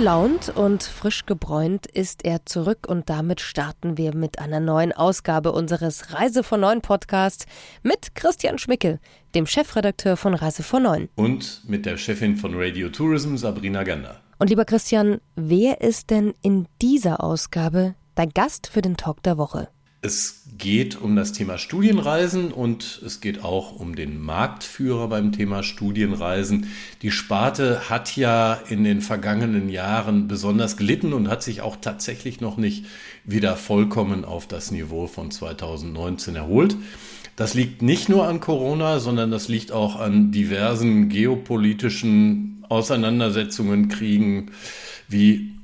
Gelaunt und frisch gebräunt ist er zurück und damit starten wir mit einer neuen Ausgabe unseres Reise von Neun Podcast mit Christian Schmicke, dem Chefredakteur von Reise von Neun. Und mit der Chefin von Radio Tourism, Sabrina Gander. Und lieber Christian, wer ist denn in dieser Ausgabe dein Gast für den Talk der Woche? Es geht um das Thema Studienreisen und es geht auch um den Marktführer beim Thema Studienreisen. Die Sparte hat ja in den vergangenen Jahren besonders gelitten und hat sich auch tatsächlich noch nicht wieder vollkommen auf das Niveau von 2019 erholt. Das liegt nicht nur an Corona, sondern das liegt auch an diversen geopolitischen Auseinandersetzungen, Kriegen wie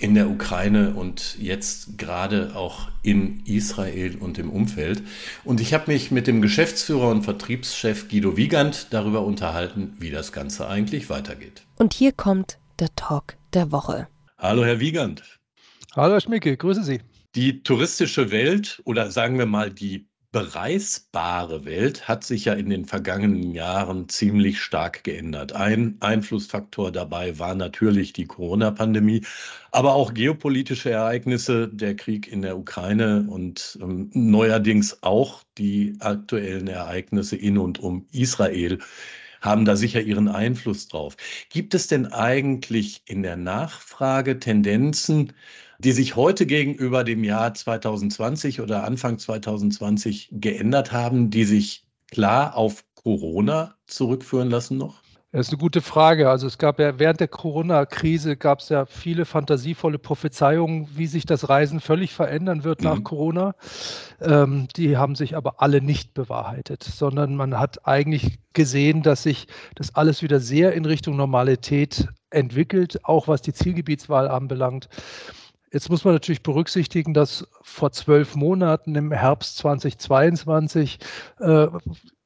in der Ukraine und jetzt gerade auch in Israel und im Umfeld. Und ich habe mich mit dem Geschäftsführer und Vertriebschef Guido Wiegand darüber unterhalten, wie das Ganze eigentlich weitergeht. Und hier kommt der Talk der Woche. Hallo, Herr Wiegand. Hallo, Herr Schmicke, grüße Sie. Die touristische Welt oder sagen wir mal die bereisbare Welt hat sich ja in den vergangenen Jahren ziemlich stark geändert. Ein Einflussfaktor dabei war natürlich die Corona-Pandemie, aber auch geopolitische Ereignisse, der Krieg in der Ukraine und ähm, neuerdings auch die aktuellen Ereignisse in und um Israel haben da sicher ihren Einfluss drauf. Gibt es denn eigentlich in der Nachfrage Tendenzen, die sich heute gegenüber dem Jahr 2020 oder Anfang 2020 geändert haben, die sich klar auf Corona zurückführen lassen noch? Das ist eine gute Frage. Also es gab ja während der Corona-Krise gab es ja viele fantasievolle Prophezeiungen, wie sich das Reisen völlig verändern wird nach mhm. Corona. Ähm, die haben sich aber alle nicht bewahrheitet, sondern man hat eigentlich gesehen, dass sich das alles wieder sehr in Richtung Normalität entwickelt, auch was die Zielgebietswahl anbelangt. Jetzt muss man natürlich berücksichtigen, dass vor zwölf Monaten im Herbst 2022 äh,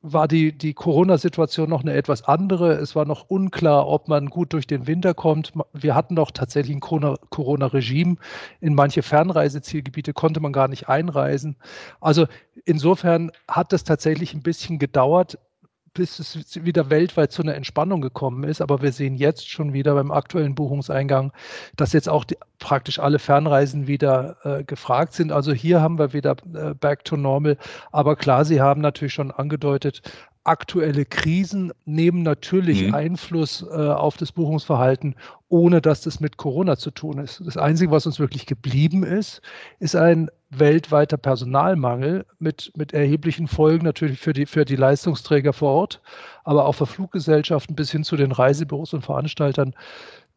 war die, die Corona-Situation noch eine etwas andere. Es war noch unklar, ob man gut durch den Winter kommt. Wir hatten doch tatsächlich ein Corona-Regime. In manche Fernreisezielgebiete konnte man gar nicht einreisen. Also insofern hat das tatsächlich ein bisschen gedauert, bis es wieder weltweit zu einer Entspannung gekommen ist. Aber wir sehen jetzt schon wieder beim aktuellen Buchungseingang, dass jetzt auch die, praktisch alle Fernreisen wieder äh, gefragt sind. Also hier haben wir wieder äh, back to normal. Aber klar, Sie haben natürlich schon angedeutet, aktuelle Krisen nehmen natürlich mhm. Einfluss äh, auf das Buchungsverhalten, ohne dass das mit Corona zu tun ist. Das Einzige, was uns wirklich geblieben ist, ist ein weltweiter Personalmangel mit, mit erheblichen Folgen natürlich für die, für die Leistungsträger vor Ort, aber auch für Fluggesellschaften bis hin zu den Reisebüros und Veranstaltern.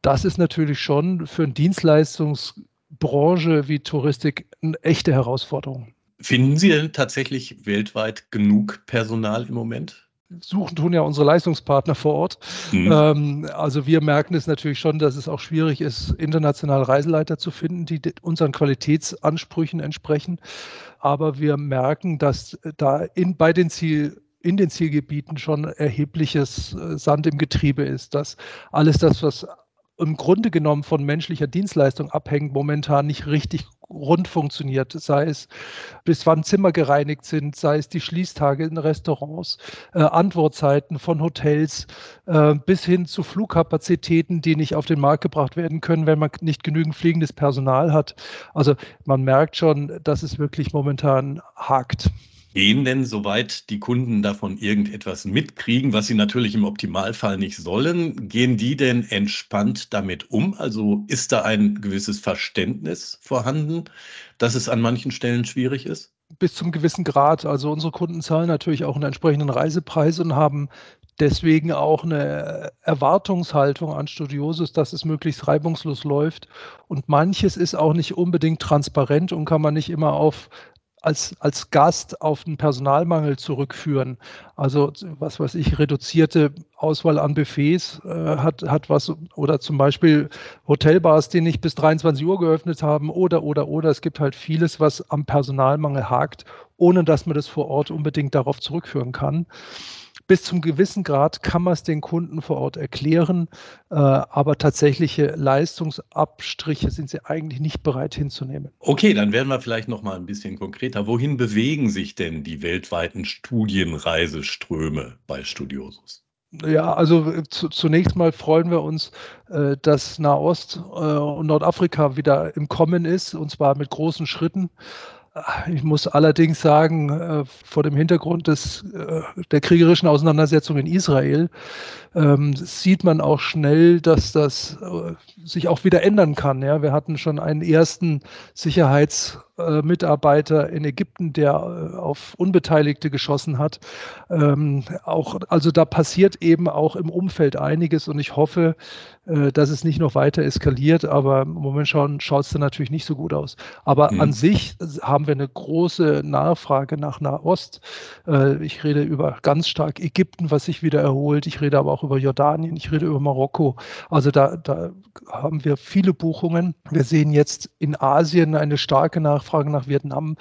Das ist natürlich schon für eine Dienstleistungsbranche wie Touristik eine echte Herausforderung. Finden Sie denn tatsächlich weltweit genug Personal im Moment? suchen tun ja unsere Leistungspartner vor Ort. Mhm. Ähm, also wir merken es natürlich schon, dass es auch schwierig ist, internationale Reiseleiter zu finden, die unseren Qualitätsansprüchen entsprechen. Aber wir merken, dass da in, bei den Ziel in den Zielgebieten schon erhebliches äh, Sand im Getriebe ist, dass alles das, was im Grunde genommen von menschlicher Dienstleistung abhängt, momentan nicht richtig rund funktioniert, sei es bis wann Zimmer gereinigt sind, sei es die Schließtage in Restaurants, äh, Antwortzeiten von Hotels äh, bis hin zu Flugkapazitäten, die nicht auf den Markt gebracht werden können, wenn man nicht genügend fliegendes Personal hat. Also man merkt schon, dass es wirklich momentan hakt. Gehen denn, soweit die Kunden davon irgendetwas mitkriegen, was sie natürlich im Optimalfall nicht sollen, gehen die denn entspannt damit um? Also ist da ein gewisses Verständnis vorhanden, dass es an manchen Stellen schwierig ist? Bis zum gewissen Grad. Also unsere Kunden zahlen natürlich auch einen entsprechenden Reisepreis und haben deswegen auch eine Erwartungshaltung an Studiosus, dass es möglichst reibungslos läuft. Und manches ist auch nicht unbedingt transparent und kann man nicht immer auf als, als Gast auf den Personalmangel zurückführen. Also was weiß ich, reduzierte Auswahl an Buffets äh, hat, hat was oder zum Beispiel Hotelbars, die nicht bis 23 Uhr geöffnet haben oder oder oder. Es gibt halt vieles, was am Personalmangel hakt, ohne dass man das vor Ort unbedingt darauf zurückführen kann. Bis zum gewissen Grad kann man es den Kunden vor Ort erklären, äh, aber tatsächliche Leistungsabstriche sind sie eigentlich nicht bereit hinzunehmen. Okay, dann werden wir vielleicht noch mal ein bisschen konkreter. Wohin bewegen sich denn die weltweiten Studienreiseströme bei Studiosus? Ja, also äh, zu, zunächst mal freuen wir uns, äh, dass Nahost äh, und Nordafrika wieder im Kommen ist, und zwar mit großen Schritten. Ich muss allerdings sagen, äh, vor dem Hintergrund des, äh, der kriegerischen Auseinandersetzung in Israel ähm, sieht man auch schnell, dass das äh, sich auch wieder ändern kann. Ja, wir hatten schon einen ersten Sicherheitsmitarbeiter in Ägypten, der auf Unbeteiligte geschossen hat. Ähm, auch, also da passiert eben auch im Umfeld einiges und ich hoffe, äh, dass es nicht noch weiter eskaliert, aber im Moment schaut es dann natürlich nicht so gut aus. Aber mhm. an sich haben wir eine große Nachfrage nach Nahost. Äh, ich rede über ganz stark Ägypten, was sich wieder erholt. Ich rede aber auch über Jordanien, ich rede über Marokko. Also da, da haben wir viele Buchungen. Wir sehen jetzt in Asien eine starke Nachfrage nach Vietnam,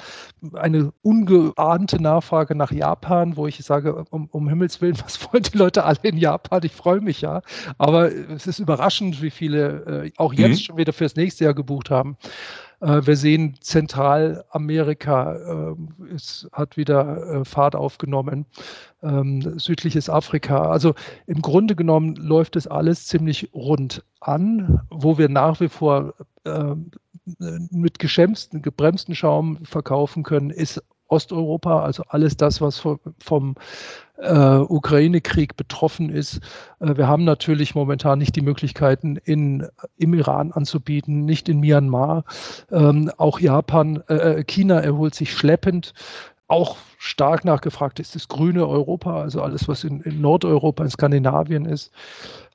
eine ungeahnte Nachfrage nach Japan, wo ich sage, um, um Himmels Willen, was wollen die Leute alle in Japan? Ich freue mich ja. Aber es ist über überraschend, wie viele äh, auch jetzt mhm. schon wieder fürs nächste Jahr gebucht haben. Äh, wir sehen Zentralamerika, äh, es hat wieder äh, Fahrt aufgenommen, ähm, südliches Afrika. Also im Grunde genommen läuft es alles ziemlich rund an, wo wir nach wie vor ähm, mit geschämsten, gebremsten Schaum verkaufen können, ist Osteuropa, also alles das, was vom, vom äh, Ukraine-Krieg betroffen ist. Äh, wir haben natürlich momentan nicht die Möglichkeiten, in, im Iran anzubieten, nicht in Myanmar. Ähm, auch Japan, äh, äh China erholt sich schleppend. Auch stark nachgefragt ist das grüne Europa, also alles, was in, in Nordeuropa, in Skandinavien ist.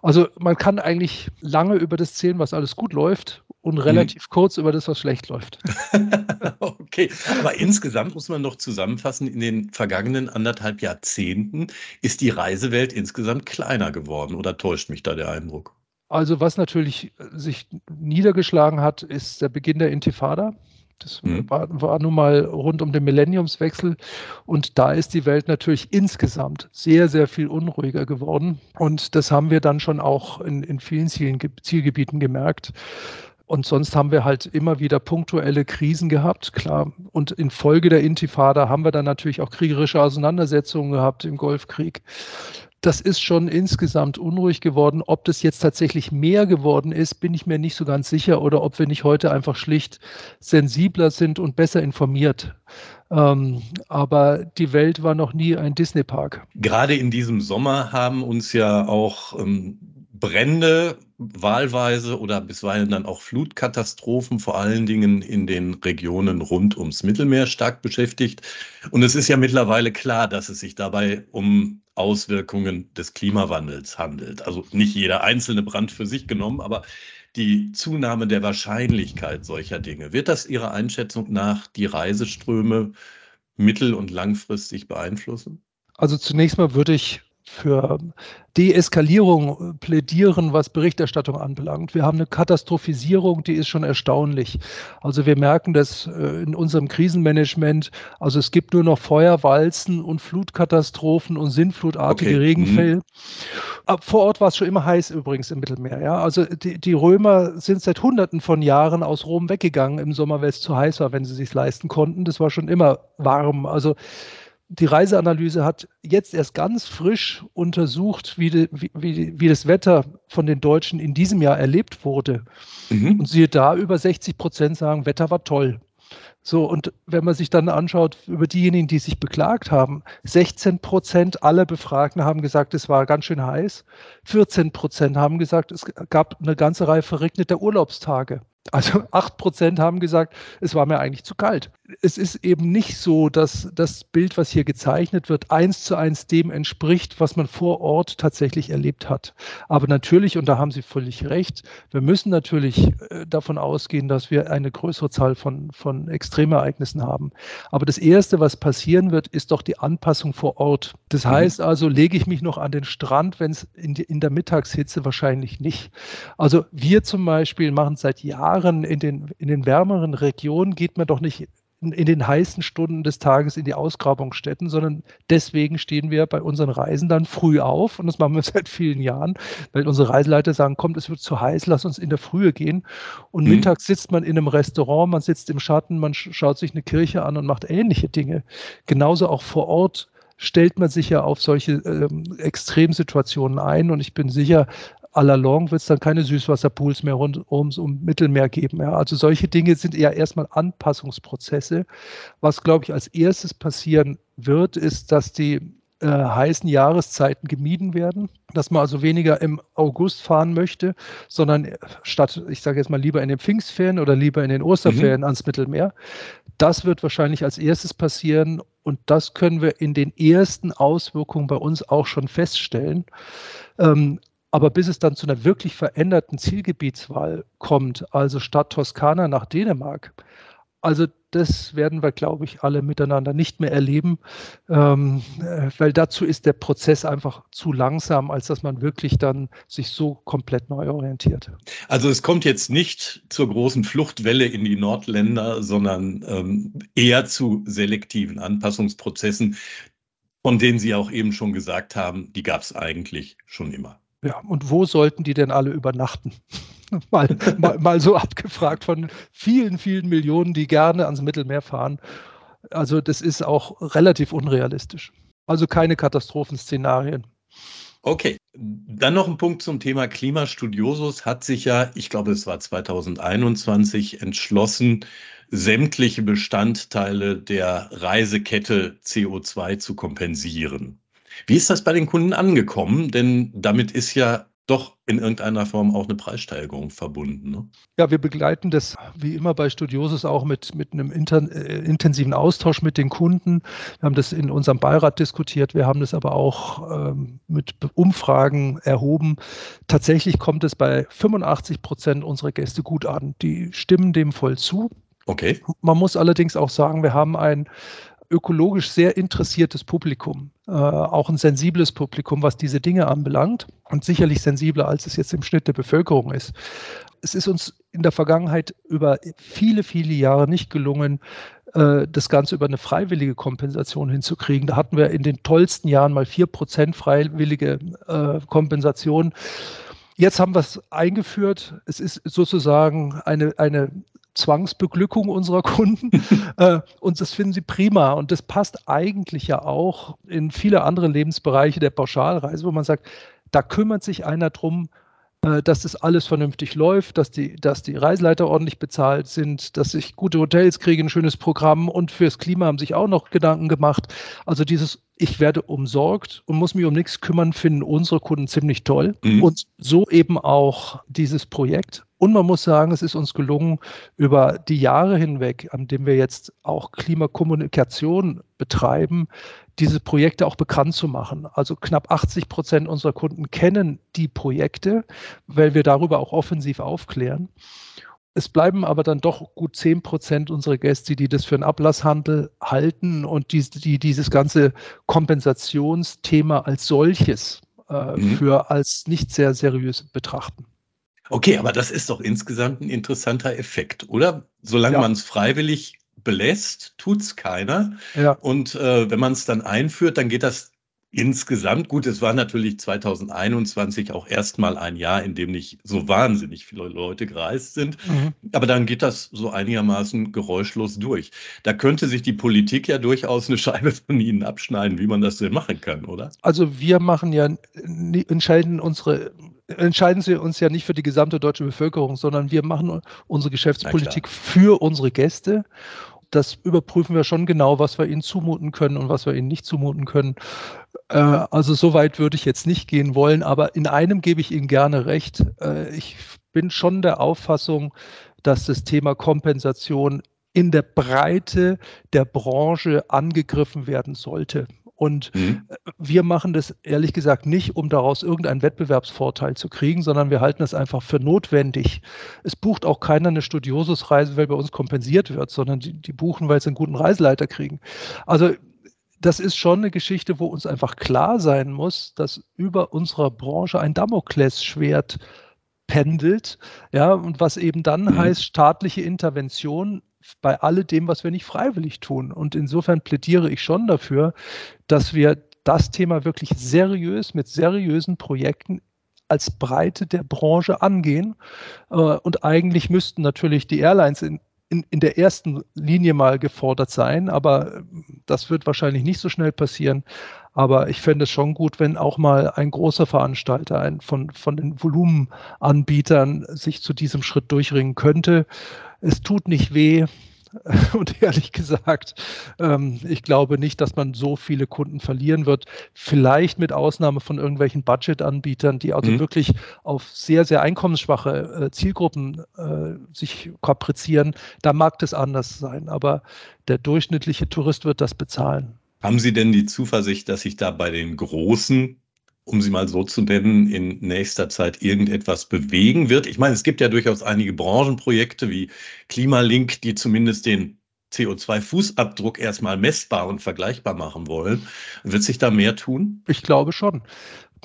Also man kann eigentlich lange über das zählen, was alles gut läuft und mhm. relativ mhm. kurz über das, was schlecht läuft. okay, aber insgesamt muss man noch zusammenfassen, in den vergangenen anderthalb Jahrzehnten ist die Reisewelt insgesamt kleiner geworden oder täuscht mich da der Eindruck? Also was natürlich sich niedergeschlagen hat, ist der Beginn der Intifada. Das mhm. war, war nun mal rund um den Millenniumswechsel. Und da ist die Welt natürlich insgesamt sehr, sehr viel unruhiger geworden. Und das haben wir dann schon auch in, in vielen Zielen, Zielgebieten gemerkt. Und sonst haben wir halt immer wieder punktuelle Krisen gehabt, klar. Und infolge der Intifada haben wir dann natürlich auch kriegerische Auseinandersetzungen gehabt im Golfkrieg. Das ist schon insgesamt unruhig geworden. Ob das jetzt tatsächlich mehr geworden ist, bin ich mir nicht so ganz sicher oder ob wir nicht heute einfach schlicht sensibler sind und besser informiert. Ähm, aber die Welt war noch nie ein Disney-Park. Gerade in diesem Sommer haben uns ja auch ähm, Brände wahlweise oder bisweilen dann auch Flutkatastrophen, vor allen Dingen in den Regionen rund ums Mittelmeer stark beschäftigt. Und es ist ja mittlerweile klar, dass es sich dabei um Auswirkungen des Klimawandels handelt. Also nicht jeder einzelne Brand für sich genommen, aber die Zunahme der Wahrscheinlichkeit solcher Dinge. Wird das Ihrer Einschätzung nach die Reiseströme mittel- und langfristig beeinflussen? Also zunächst mal würde ich für Deeskalierung plädieren, was Berichterstattung anbelangt. Wir haben eine Katastrophisierung, die ist schon erstaunlich. Also wir merken das äh, in unserem Krisenmanagement. Also es gibt nur noch Feuerwalzen und Flutkatastrophen und sinnflutartige okay. Regenfälle. Mhm. Vor Ort war es schon immer heiß übrigens im Mittelmeer. Ja? Also die, die Römer sind seit Hunderten von Jahren aus Rom weggegangen im Sommer, weil es zu heiß war, wenn sie sich leisten konnten. Das war schon immer warm. Also die Reiseanalyse hat jetzt erst ganz frisch untersucht, wie, de, wie, wie, das Wetter von den Deutschen in diesem Jahr erlebt wurde. Mhm. Und siehe da, über 60 Prozent sagen, Wetter war toll. So, und wenn man sich dann anschaut, über diejenigen, die sich beklagt haben, 16 Prozent aller Befragten haben gesagt, es war ganz schön heiß. 14 Prozent haben gesagt, es gab eine ganze Reihe verregneter Urlaubstage. Also acht Prozent haben gesagt, es war mir eigentlich zu kalt. Es ist eben nicht so, dass das Bild, was hier gezeichnet wird, eins zu eins dem entspricht, was man vor Ort tatsächlich erlebt hat. Aber natürlich, und da haben Sie völlig recht, wir müssen natürlich äh, davon ausgehen, dass wir eine größere Zahl von, von Extremereignissen haben. Aber das Erste, was passieren wird, ist doch die Anpassung vor Ort. Das mhm. heißt also, lege ich mich noch an den Strand, wenn es in, in der Mittagshitze wahrscheinlich nicht. Also wir zum Beispiel machen seit Jahren Jahren in den, in den wärmeren Regionen geht man doch nicht in den heißen Stunden des Tages in die Ausgrabungsstätten, sondern deswegen stehen wir bei unseren Reisen dann früh auf und das machen wir seit vielen Jahren, weil unsere Reiseleiter sagen, kommt, es wird zu heiß, lass uns in der Frühe gehen. Und mhm. mittags sitzt man in einem Restaurant, man sitzt im Schatten, man schaut sich eine Kirche an und macht ähnliche Dinge. Genauso auch vor Ort stellt man sich ja auf solche ähm, Extremsituationen ein und ich bin sicher, à la longue wird es dann keine Süßwasserpools mehr rund ums um Mittelmeer geben. Ja. Also solche Dinge sind eher erstmal Anpassungsprozesse. Was, glaube ich, als erstes passieren wird, ist, dass die äh, heißen Jahreszeiten gemieden werden, dass man also weniger im August fahren möchte, sondern statt, ich sage jetzt mal, lieber in den Pfingstferien oder lieber in den Osterferien mhm. ans Mittelmeer. Das wird wahrscheinlich als erstes passieren und das können wir in den ersten Auswirkungen bei uns auch schon feststellen. Ähm, aber bis es dann zu einer wirklich veränderten Zielgebietswahl kommt, also statt Toskana nach Dänemark, also das werden wir, glaube ich, alle miteinander nicht mehr erleben, ähm, äh, weil dazu ist der Prozess einfach zu langsam, als dass man wirklich dann sich so komplett neu orientiert. Also es kommt jetzt nicht zur großen Fluchtwelle in die Nordländer, sondern ähm, eher zu selektiven Anpassungsprozessen, von denen Sie auch eben schon gesagt haben, die gab es eigentlich schon immer. Ja, und wo sollten die denn alle übernachten? mal, mal, mal so abgefragt von vielen, vielen Millionen, die gerne ans Mittelmeer fahren. Also das ist auch relativ unrealistisch. Also keine Katastrophenszenarien. Okay, dann noch ein Punkt zum Thema Klimastudiosus hat sich ja, ich glaube, es war 2021 entschlossen, sämtliche Bestandteile der Reisekette CO2 zu kompensieren. Wie ist das bei den Kunden angekommen? Denn damit ist ja doch in irgendeiner Form auch eine Preissteigerung verbunden. Ne? Ja, wir begleiten das wie immer bei Studiosus auch mit, mit einem inter, äh, intensiven Austausch mit den Kunden. Wir haben das in unserem Beirat diskutiert, wir haben das aber auch ähm, mit Umfragen erhoben. Tatsächlich kommt es bei 85 Prozent unserer Gäste gut an. Die stimmen dem voll zu. Okay. Man muss allerdings auch sagen, wir haben ein ökologisch sehr interessiertes Publikum, äh, auch ein sensibles Publikum, was diese Dinge anbelangt und sicherlich sensibler, als es jetzt im Schnitt der Bevölkerung ist. Es ist uns in der Vergangenheit über viele, viele Jahre nicht gelungen, äh, das Ganze über eine freiwillige Kompensation hinzukriegen. Da hatten wir in den tollsten Jahren mal 4% freiwillige äh, Kompensation. Jetzt haben wir es eingeführt. Es ist sozusagen eine, eine Zwangsbeglückung unserer Kunden. äh, und das finden sie prima. Und das passt eigentlich ja auch in viele andere Lebensbereiche der Pauschalreise, wo man sagt, da kümmert sich einer drum, äh, dass das alles vernünftig läuft, dass die, dass die Reiseleiter ordentlich bezahlt sind, dass ich gute Hotels kriege, ein schönes Programm und fürs Klima haben sich auch noch Gedanken gemacht. Also dieses ich werde umsorgt und muss mich um nichts kümmern, finden unsere Kunden ziemlich toll. Mhm. Und so eben auch dieses Projekt. Und man muss sagen, es ist uns gelungen, über die Jahre hinweg, an dem wir jetzt auch Klimakommunikation betreiben, diese Projekte auch bekannt zu machen. Also knapp 80 Prozent unserer Kunden kennen die Projekte, weil wir darüber auch offensiv aufklären. Es bleiben aber dann doch gut 10 Prozent unserer Gäste, die das für einen Ablasshandel halten und die, die dieses ganze Kompensationsthema als solches äh, mhm. für als nicht sehr seriös betrachten. Okay, aber das ist doch insgesamt ein interessanter Effekt, oder? Solange ja. man es freiwillig belässt, tut es keiner. Ja. Und äh, wenn man es dann einführt, dann geht das insgesamt gut. Es war natürlich 2021 auch erstmal ein Jahr, in dem nicht so wahnsinnig viele Leute gereist sind. Mhm. Aber dann geht das so einigermaßen geräuschlos durch. Da könnte sich die Politik ja durchaus eine Scheibe von Ihnen abschneiden, wie man das denn machen kann, oder? Also wir machen ja, entscheiden unsere entscheiden sie uns ja nicht für die gesamte deutsche Bevölkerung, sondern wir machen unsere Geschäftspolitik für unsere Gäste. Das überprüfen wir schon genau, was wir ihnen zumuten können und was wir ihnen nicht zumuten können. Äh, also so weit würde ich jetzt nicht gehen wollen, aber in einem gebe ich Ihnen gerne recht. Äh, ich bin schon der Auffassung, dass das Thema Kompensation in der Breite der Branche angegriffen werden sollte. Und mhm. wir machen das ehrlich gesagt nicht, um daraus irgendeinen Wettbewerbsvorteil zu kriegen, sondern wir halten es einfach für notwendig. Es bucht auch keiner eine Studiosusreise, weil bei uns kompensiert wird, sondern die, die buchen, weil sie einen guten Reiseleiter kriegen. Also das ist schon eine Geschichte, wo uns einfach klar sein muss, dass über unserer Branche ein Damoklesschwert pendelt, ja, und was eben dann mhm. heißt, staatliche Intervention bei alledem, was wir nicht freiwillig tun. Und insofern plädiere ich schon dafür, dass wir das Thema wirklich seriös mit seriösen Projekten als Breite der Branche angehen. Äh, und eigentlich müssten natürlich die Airlines in, in, in der ersten Linie mal gefordert sein, aber das wird wahrscheinlich nicht so schnell passieren. Aber ich fände es schon gut, wenn auch mal ein großer Veranstalter ein, von, von den Volumenanbietern sich zu diesem Schritt durchringen könnte. Es tut nicht weh. Und ehrlich gesagt, ähm, ich glaube nicht, dass man so viele Kunden verlieren wird. Vielleicht mit Ausnahme von irgendwelchen Budget-Anbietern, die also mhm. wirklich auf sehr, sehr einkommensschwache äh, Zielgruppen äh, sich kaprizieren. Da mag das anders sein, aber der durchschnittliche Tourist wird das bezahlen. Haben Sie denn die Zuversicht, dass sich da bei den Großen um sie mal so zu nennen, in nächster Zeit irgendetwas bewegen wird. Ich meine, es gibt ja durchaus einige Branchenprojekte wie Klimalink, die zumindest den CO2-Fußabdruck erstmal messbar und vergleichbar machen wollen. Wird sich da mehr tun? Ich glaube schon.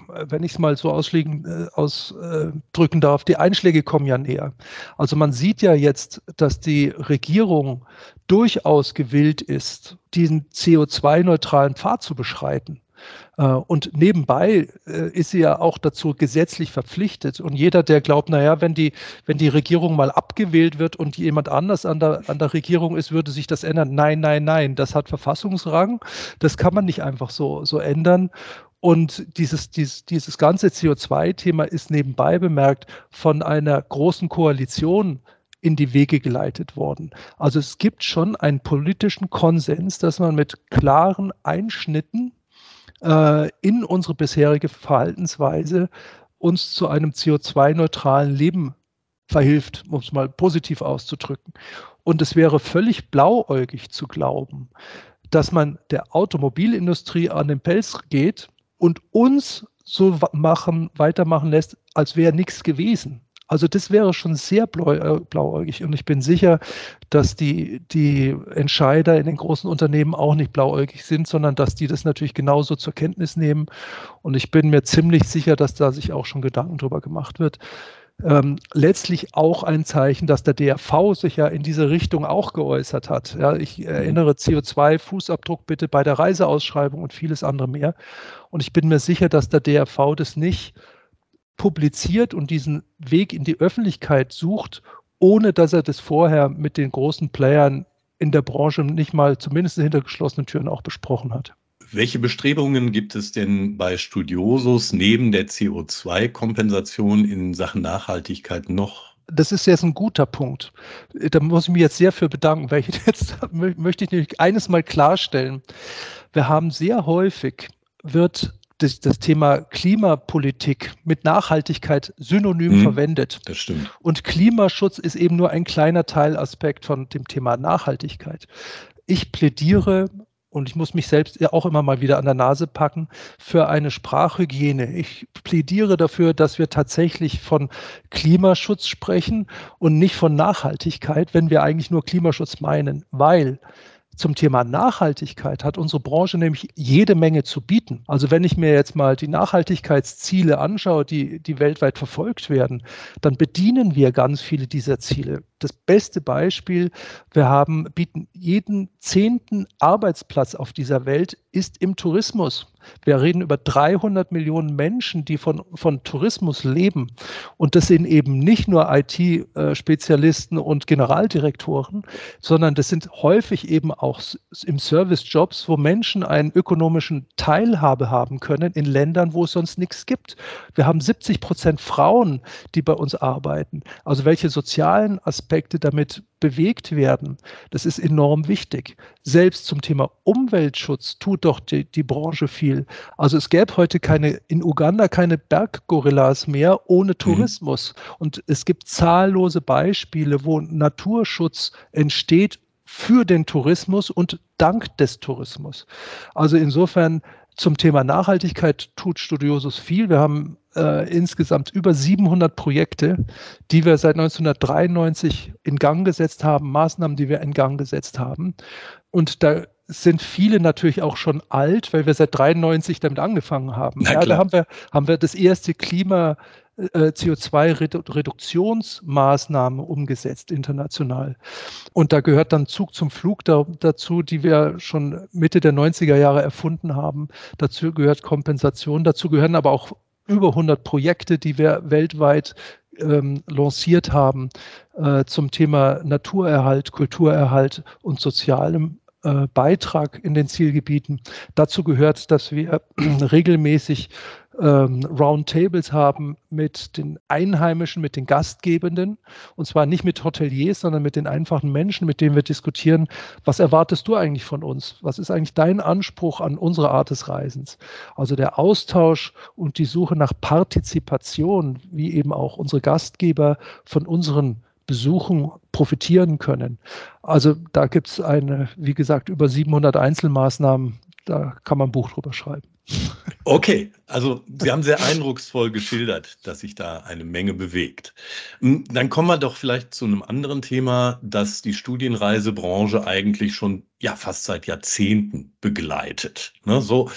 Wenn ich es mal so ausdrücken äh, ausdrücken darf, die Einschläge kommen ja näher. Also man sieht ja jetzt, dass die Regierung durchaus gewillt ist, diesen CO2-neutralen Pfad zu beschreiten. Äh, und nebenbei äh, ist sie ja auch dazu gesetzlich verpflichtet. Und jeder, der glaubt, naja, wenn die, wenn die Regierung mal abgewählt wird und jemand anders an der, an der Regierung ist, würde sich das ändern. Nein, nein, nein, das hat Verfassungsrang. Das kann man nicht einfach so, so ändern. Und dieses, dieses, dieses ganze CO2-Thema ist nebenbei bemerkt von einer großen Koalition in die Wege geleitet worden. Also es gibt schon einen politischen Konsens, dass man mit klaren Einschnitten äh, in unsere bisherige Verhaltensweise uns zu einem CO2-neutralen Leben verhilft, um es mal positiv auszudrücken. Und es wäre völlig blauäugig zu glauben, dass man der Automobilindustrie an den Pelz geht und uns so machen, weitermachen lässt, als wäre nichts gewesen. Also das wäre schon sehr äh, blauäugig und ich bin sicher, dass die, die Entscheider in den großen Unternehmen auch nicht blauäugig sind, sondern dass die das natürlich genauso zur Kenntnis nehmen. Und ich bin mir ziemlich sicher, dass da sich auch schon Gedanken drüber gemacht wird. Ähm, letztlich auch ein Zeichen, dass der DRV sich ja in diese Richtung auch geäußert hat. Ja, ich erinnere CO2-Fußabdruck bitte bei der Reiseausschreibung und vieles andere mehr. Und ich bin mir sicher, dass der DRV das nicht publiziert und diesen Weg in die Öffentlichkeit sucht, ohne dass er das vorher mit den großen Playern in der Branche nicht mal zumindest hinter geschlossenen Türen auch besprochen hat. Welche Bestrebungen gibt es denn bei Studiosus neben der CO2-Kompensation in Sachen Nachhaltigkeit noch? Das ist jetzt ein guter Punkt. Da muss ich mich jetzt sehr für bedanken, weil ich jetzt möchte ich nämlich eines mal klarstellen. Wir haben sehr häufig wird das, das Thema Klimapolitik mit Nachhaltigkeit synonym mhm, verwendet. Das stimmt. Und Klimaschutz ist eben nur ein kleiner Teilaspekt von dem Thema Nachhaltigkeit. Ich plädiere und ich muss mich selbst auch immer mal wieder an der Nase packen, für eine Sprachhygiene. Ich plädiere dafür, dass wir tatsächlich von Klimaschutz sprechen und nicht von Nachhaltigkeit, wenn wir eigentlich nur Klimaschutz meinen, weil zum Thema Nachhaltigkeit hat unsere Branche nämlich jede Menge zu bieten. Also wenn ich mir jetzt mal die Nachhaltigkeitsziele anschaue, die, die weltweit verfolgt werden, dann bedienen wir ganz viele dieser Ziele. Das beste Beispiel, wir haben, bieten jeden zehnten Arbeitsplatz auf dieser Welt ist im Tourismus. Wir reden über 300 Millionen Menschen, die von, von Tourismus leben. Und das sind eben nicht nur IT-Spezialisten und Generaldirektoren, sondern das sind häufig eben auch im Service-Jobs, wo Menschen einen ökonomischen Teilhabe haben können in Ländern, wo es sonst nichts gibt. Wir haben 70 Prozent Frauen, die bei uns arbeiten. Also welche sozialen Aspekte damit bewegt werden. Das ist enorm wichtig. Selbst zum Thema Umweltschutz tut doch die, die Branche viel. Also es gäbe heute keine, in Uganda keine Berggorillas mehr ohne mhm. Tourismus. Mhm. Und es gibt zahllose Beispiele, wo Naturschutz entsteht für den Tourismus und dank des Tourismus. Also insofern zum Thema Nachhaltigkeit tut Studiosus viel. Wir haben äh, insgesamt über 700 Projekte, die wir seit 1993 in Gang gesetzt haben, Maßnahmen, die wir in Gang gesetzt haben. Und da sind viele natürlich auch schon alt, weil wir seit 93 damit angefangen haben. Ja, da haben wir, haben wir das erste Klima äh, CO2-Reduktionsmaßnahmen umgesetzt international. Und da gehört dann Zug zum Flug da, dazu, die wir schon Mitte der 90er Jahre erfunden haben. Dazu gehört Kompensation, dazu gehören aber auch über 100 Projekte, die wir weltweit ähm, lanciert haben äh, zum Thema Naturerhalt, Kulturerhalt und sozialem äh, Beitrag in den Zielgebieten. Dazu gehört, dass wir regelmäßig ähm, Roundtables haben mit den Einheimischen, mit den Gastgebenden. Und zwar nicht mit Hoteliers, sondern mit den einfachen Menschen, mit denen wir diskutieren, was erwartest du eigentlich von uns? Was ist eigentlich dein Anspruch an unsere Art des Reisens? Also der Austausch und die Suche nach Partizipation, wie eben auch unsere Gastgeber von unseren Besuchen profitieren können. Also da gibt es eine, wie gesagt, über 700 Einzelmaßnahmen. Da kann man ein Buch drüber schreiben. Okay, also Sie haben sehr eindrucksvoll geschildert, dass sich da eine Menge bewegt. Hm, dann kommen wir doch vielleicht zu einem anderen Thema, das die Studienreisebranche eigentlich schon ja fast seit Jahrzehnten begleitet. Ne, so,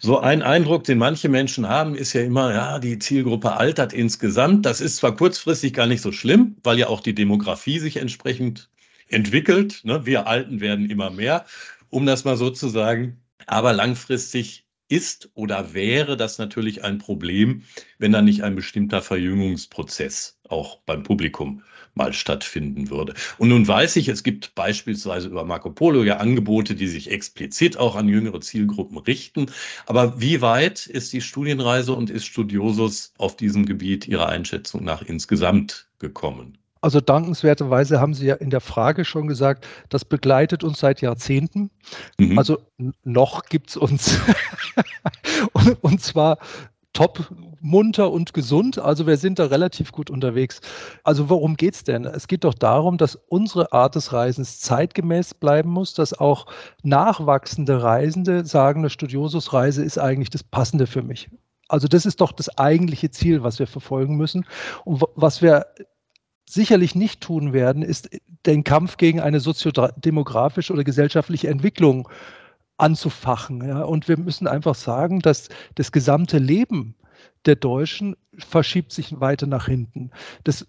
so ein Eindruck, den manche Menschen haben, ist ja immer, ja, die Zielgruppe altert insgesamt. Das ist zwar kurzfristig gar nicht so schlimm, weil ja auch die Demografie sich entsprechend entwickelt. Ne? Wir Alten werden immer mehr, um das mal so zu sagen. Aber langfristig ist oder wäre das natürlich ein Problem, wenn da nicht ein bestimmter Verjüngungsprozess auch beim Publikum mal stattfinden würde. Und nun weiß ich, es gibt beispielsweise über Marco Polo ja Angebote, die sich explizit auch an jüngere Zielgruppen richten. Aber wie weit ist die Studienreise und ist Studiosus auf diesem Gebiet Ihrer Einschätzung nach insgesamt gekommen? Also dankenswerterweise haben Sie ja in der Frage schon gesagt, das begleitet uns seit Jahrzehnten. Mhm. Also noch gibt es uns. und, und zwar top munter und gesund. Also wir sind da relativ gut unterwegs. Also worum geht es denn? Es geht doch darum, dass unsere Art des Reisens zeitgemäß bleiben muss, dass auch nachwachsende Reisende sagen, eine Studiosus-Reise ist eigentlich das Passende für mich. Also das ist doch das eigentliche Ziel, was wir verfolgen müssen. Und was wir sicherlich nicht tun werden, ist den Kampf gegen eine soziodemografische oder gesellschaftliche Entwicklung anzufachen. Ja. Und wir müssen einfach sagen, dass das gesamte Leben der Deutschen verschiebt sich weiter nach hinten. Das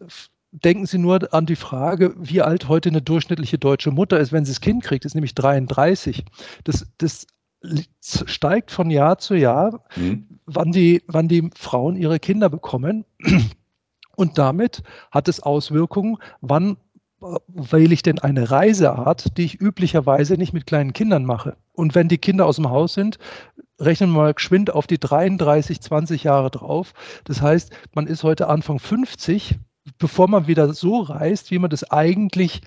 denken Sie nur an die Frage, wie alt heute eine durchschnittliche deutsche Mutter ist, wenn sie das Kind kriegt, ist nämlich 33. Das, das steigt von Jahr zu Jahr, mhm. wann, die, wann die Frauen ihre Kinder bekommen. Und damit hat es Auswirkungen, wann äh, wähle ich denn eine Reiseart, die ich üblicherweise nicht mit kleinen Kindern mache. Und wenn die Kinder aus dem Haus sind, rechnen wir mal geschwind auf die 33, 20 Jahre drauf. Das heißt, man ist heute Anfang 50, bevor man wieder so reist, wie man das eigentlich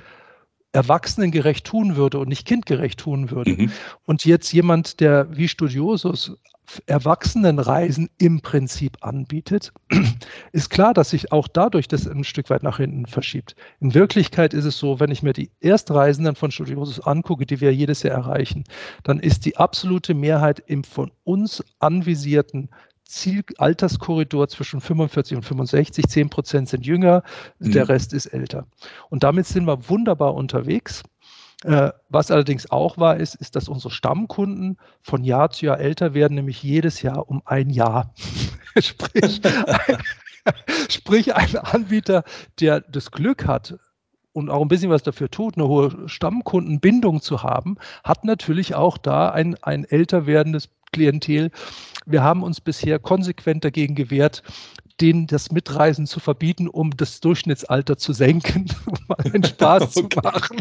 erwachsenengerecht tun würde und nicht kindgerecht tun würde. Mhm. Und jetzt jemand, der wie Studiosus Erwachsenenreisen im Prinzip anbietet, ist klar, dass sich auch dadurch das ein Stück weit nach hinten verschiebt. In Wirklichkeit ist es so, wenn ich mir die Erstreisenden von Studiosus angucke, die wir jedes Jahr erreichen, dann ist die absolute Mehrheit im von uns anvisierten Zielalterskorridor zwischen 45 und 65. 10 Prozent sind jünger, mhm. der Rest ist älter. Und damit sind wir wunderbar unterwegs. Äh, was allerdings auch wahr ist, ist, dass unsere Stammkunden von Jahr zu Jahr älter werden, nämlich jedes Jahr um ein Jahr. sprich, ein, sprich, ein Anbieter, der das Glück hat, und auch ein bisschen was dafür tut, eine hohe Stammkundenbindung zu haben, hat natürlich auch da ein, ein älter werdendes Klientel. Wir haben uns bisher konsequent dagegen gewehrt, denen das Mitreisen zu verbieten, um das Durchschnittsalter zu senken, um mal einen Spaß okay. zu machen.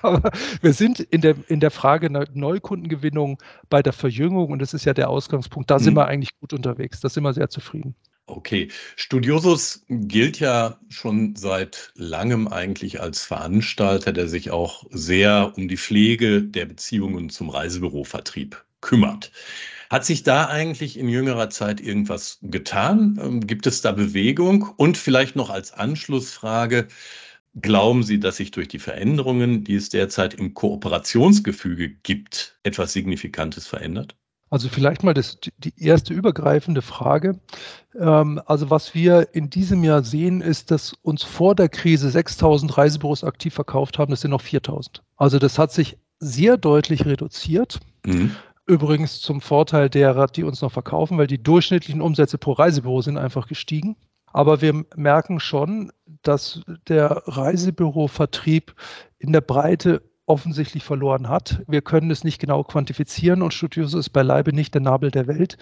Aber wir sind in der, in der Frage Neukundengewinnung bei der Verjüngung und das ist ja der Ausgangspunkt. Da mhm. sind wir eigentlich gut unterwegs. Da sind wir sehr zufrieden. Okay, Studiosus gilt ja schon seit langem eigentlich als Veranstalter, der sich auch sehr um die Pflege der Beziehungen zum Reisebürovertrieb kümmert. Hat sich da eigentlich in jüngerer Zeit irgendwas getan? Ähm, gibt es da Bewegung? Und vielleicht noch als Anschlussfrage, glauben Sie, dass sich durch die Veränderungen, die es derzeit im Kooperationsgefüge gibt, etwas Signifikantes verändert? Also vielleicht mal das, die erste übergreifende Frage. Ähm, also was wir in diesem Jahr sehen, ist, dass uns vor der Krise 6000 Reisebüros aktiv verkauft haben. Das sind noch 4000. Also das hat sich sehr deutlich reduziert. Mhm. Übrigens zum Vorteil derer, die uns noch verkaufen, weil die durchschnittlichen Umsätze pro Reisebüro sind einfach gestiegen. Aber wir merken schon, dass der Reisebürovertrieb in der Breite offensichtlich verloren hat. Wir können es nicht genau quantifizieren und Studioso ist beileibe nicht der Nabel der Welt.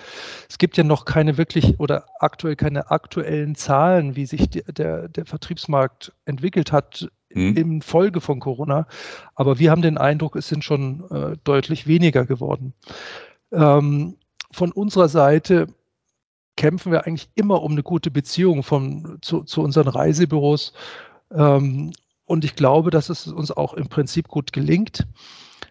Es gibt ja noch keine wirklich oder aktuell keine aktuellen Zahlen, wie sich die, der, der Vertriebsmarkt entwickelt hat hm. in Folge von Corona. Aber wir haben den Eindruck, es sind schon äh, deutlich weniger geworden. Ähm, von unserer Seite kämpfen wir eigentlich immer um eine gute Beziehung von, zu, zu unseren Reisebüros. Ähm, und ich glaube, dass es uns auch im Prinzip gut gelingt.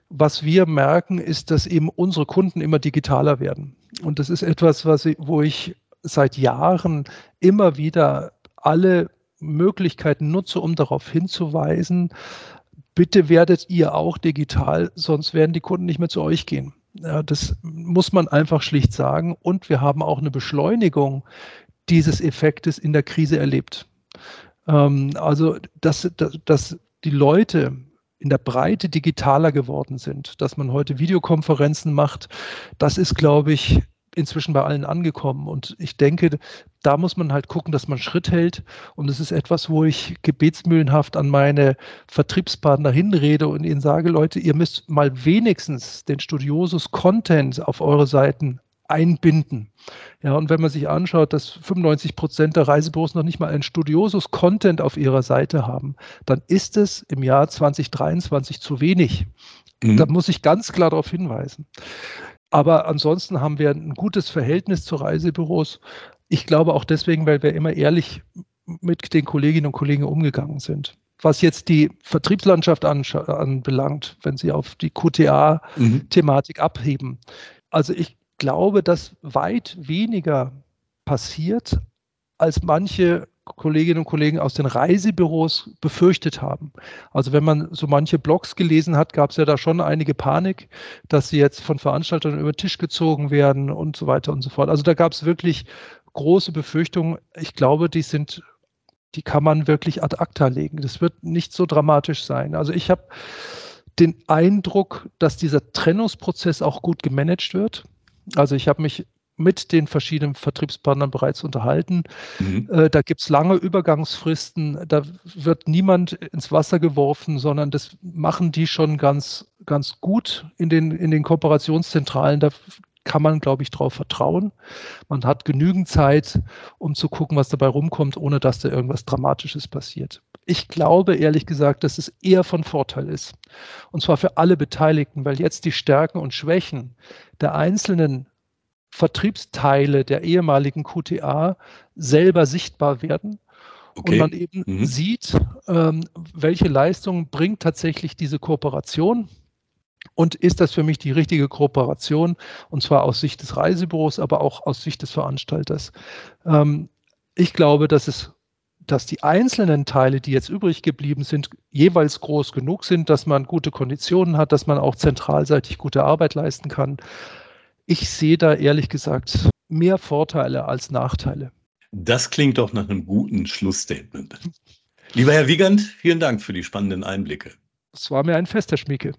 Was wir merken, ist, dass eben unsere Kunden immer digitaler werden. Und das ist etwas, was ich, wo ich seit Jahren immer wieder alle Möglichkeiten nutze, um darauf hinzuweisen, bitte werdet ihr auch digital, sonst werden die Kunden nicht mehr zu euch gehen. Ja, das muss man einfach schlicht sagen. Und wir haben auch eine Beschleunigung dieses Effektes in der Krise erlebt. Ähm, also, dass, dass, dass die Leute in der Breite digitaler geworden sind, dass man heute Videokonferenzen macht, das ist, glaube ich, inzwischen bei allen angekommen. Und ich denke, da muss man halt gucken, dass man Schritt hält. Und es ist etwas, wo ich gebetsmühlenhaft an meine Vertriebspartner hinrede und ihnen sage, Leute, ihr müsst mal wenigstens den Studiosus Content auf eure Seiten einbinden. Ja, und wenn man sich anschaut, dass 95 Prozent der Reisebüros noch nicht mal ein Studiosus Content auf ihrer Seite haben, dann ist es im Jahr 2023 zu wenig. Mhm. Da muss ich ganz klar darauf hinweisen. Aber ansonsten haben wir ein gutes Verhältnis zu Reisebüros. Ich glaube auch deswegen, weil wir immer ehrlich mit den Kolleginnen und Kollegen umgegangen sind. Was jetzt die Vertriebslandschaft anbelangt, wenn Sie auf die QTA-Thematik mhm. abheben. Also ich glaube, dass weit weniger passiert, als manche Kolleginnen und Kollegen aus den Reisebüros befürchtet haben. Also wenn man so manche Blogs gelesen hat, gab es ja da schon einige Panik, dass sie jetzt von Veranstaltern über den Tisch gezogen werden und so weiter und so fort. Also da gab es wirklich große Befürchtungen. Ich glaube, die sind, die kann man wirklich ad acta legen. Das wird nicht so dramatisch sein. Also ich habe den Eindruck, dass dieser Trennungsprozess auch gut gemanagt wird. Also ich habe mich mit den verschiedenen Vertriebspartnern bereits unterhalten. Mhm. Äh, da gibt es lange Übergangsfristen, da wird niemand ins Wasser geworfen, sondern das machen die schon ganz, ganz gut in den, in den Kooperationszentralen. Da kann man, glaube ich, darauf vertrauen. Man hat genügend Zeit, um zu gucken, was dabei rumkommt, ohne dass da irgendwas Dramatisches passiert. Ich glaube, ehrlich gesagt, dass es eher von Vorteil ist. Und zwar für alle Beteiligten, weil jetzt die Stärken und Schwächen der einzelnen Vertriebsteile der ehemaligen QTA selber sichtbar werden okay. und man eben mhm. sieht, ähm, welche Leistung bringt tatsächlich diese Kooperation und ist das für mich die richtige Kooperation und zwar aus Sicht des Reisebüros, aber auch aus Sicht des Veranstalters. Ähm, ich glaube, dass es dass die einzelnen Teile, die jetzt übrig geblieben sind, jeweils groß genug sind, dass man gute Konditionen hat, dass man auch zentralseitig gute Arbeit leisten kann. Ich sehe da ehrlich gesagt mehr Vorteile als Nachteile. Das klingt doch nach einem guten Schlussstatement. Lieber Herr Wiegand, vielen Dank für die spannenden Einblicke. Es war mir ein Fest, Herr Schmieke.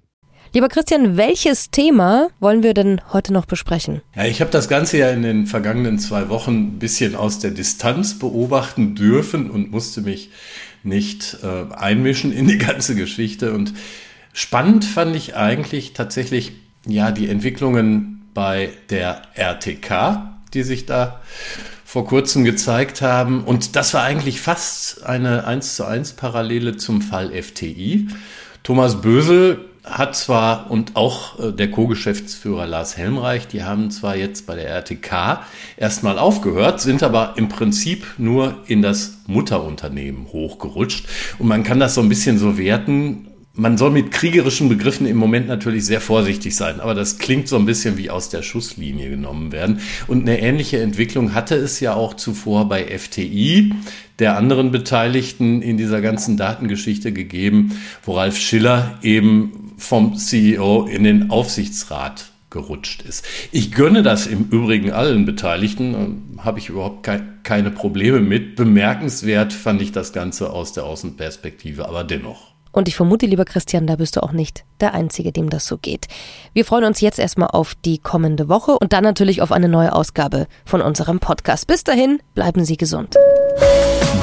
Lieber Christian, welches Thema wollen wir denn heute noch besprechen? Ja, ich habe das Ganze ja in den vergangenen zwei Wochen ein bisschen aus der Distanz beobachten dürfen und musste mich nicht äh, einmischen in die ganze Geschichte. Und spannend fand ich eigentlich tatsächlich ja die Entwicklungen bei der RTK, die sich da vor kurzem gezeigt haben. Und das war eigentlich fast eine 1 zu 1 Parallele zum Fall FTI. Thomas Bösel hat zwar und auch äh, der Co-Geschäftsführer Lars Helmreich, die haben zwar jetzt bei der RTK erstmal aufgehört, sind aber im Prinzip nur in das Mutterunternehmen hochgerutscht. Und man kann das so ein bisschen so werten, man soll mit kriegerischen Begriffen im Moment natürlich sehr vorsichtig sein, aber das klingt so ein bisschen wie aus der Schusslinie genommen werden. Und eine ähnliche Entwicklung hatte es ja auch zuvor bei FTI, der anderen Beteiligten in dieser ganzen Datengeschichte gegeben, wo Ralf Schiller eben vom CEO in den Aufsichtsrat gerutscht ist. Ich gönne das im Übrigen allen Beteiligten, habe ich überhaupt keine Probleme mit. Bemerkenswert fand ich das Ganze aus der Außenperspektive, aber dennoch. Und ich vermute, lieber Christian, da bist du auch nicht der Einzige, dem das so geht. Wir freuen uns jetzt erstmal auf die kommende Woche und dann natürlich auf eine neue Ausgabe von unserem Podcast. Bis dahin, bleiben Sie gesund.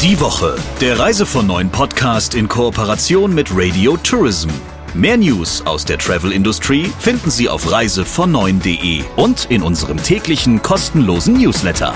Die Woche, der Reise von neuen Podcast in Kooperation mit Radio Tourism. Mehr News aus der Travel Industry finden Sie auf reisevon und in unserem täglichen kostenlosen Newsletter.